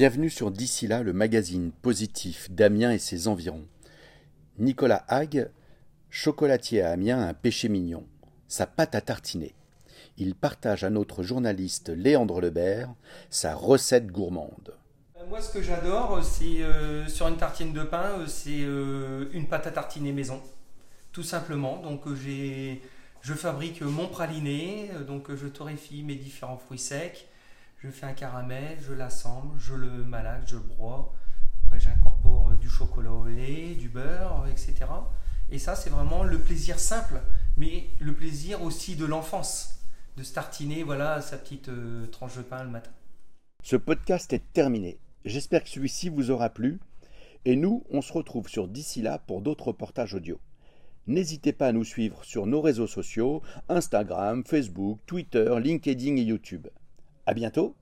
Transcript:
Bienvenue sur D'ici là, le magazine positif d'Amiens et ses environs. Nicolas Hague, chocolatier à Amiens, un péché mignon, sa pâte à tartiner. Il partage à notre journaliste Léandre Lebert sa recette gourmande. Moi, ce que j'adore, c'est euh, sur une tartine de pain, euh, c'est euh, une pâte à tartiner maison, tout simplement. Donc, j'ai, je fabrique mon praliné, donc je torréfie mes différents fruits secs, je fais un caramel, je l'assemble, je le malaxe, je le broie. Après, j'incorpore du chocolat au lait, du beurre, etc. Et ça, c'est vraiment le plaisir simple, mais le plaisir aussi de l'enfance, de se tartiner, voilà, sa petite tranche de pain le matin. Ce podcast est terminé. J'espère que celui-ci vous aura plu. Et nous, on se retrouve sur d'ici là pour d'autres reportages audio. N'hésitez pas à nous suivre sur nos réseaux sociaux Instagram, Facebook, Twitter, LinkedIn et YouTube. À bientôt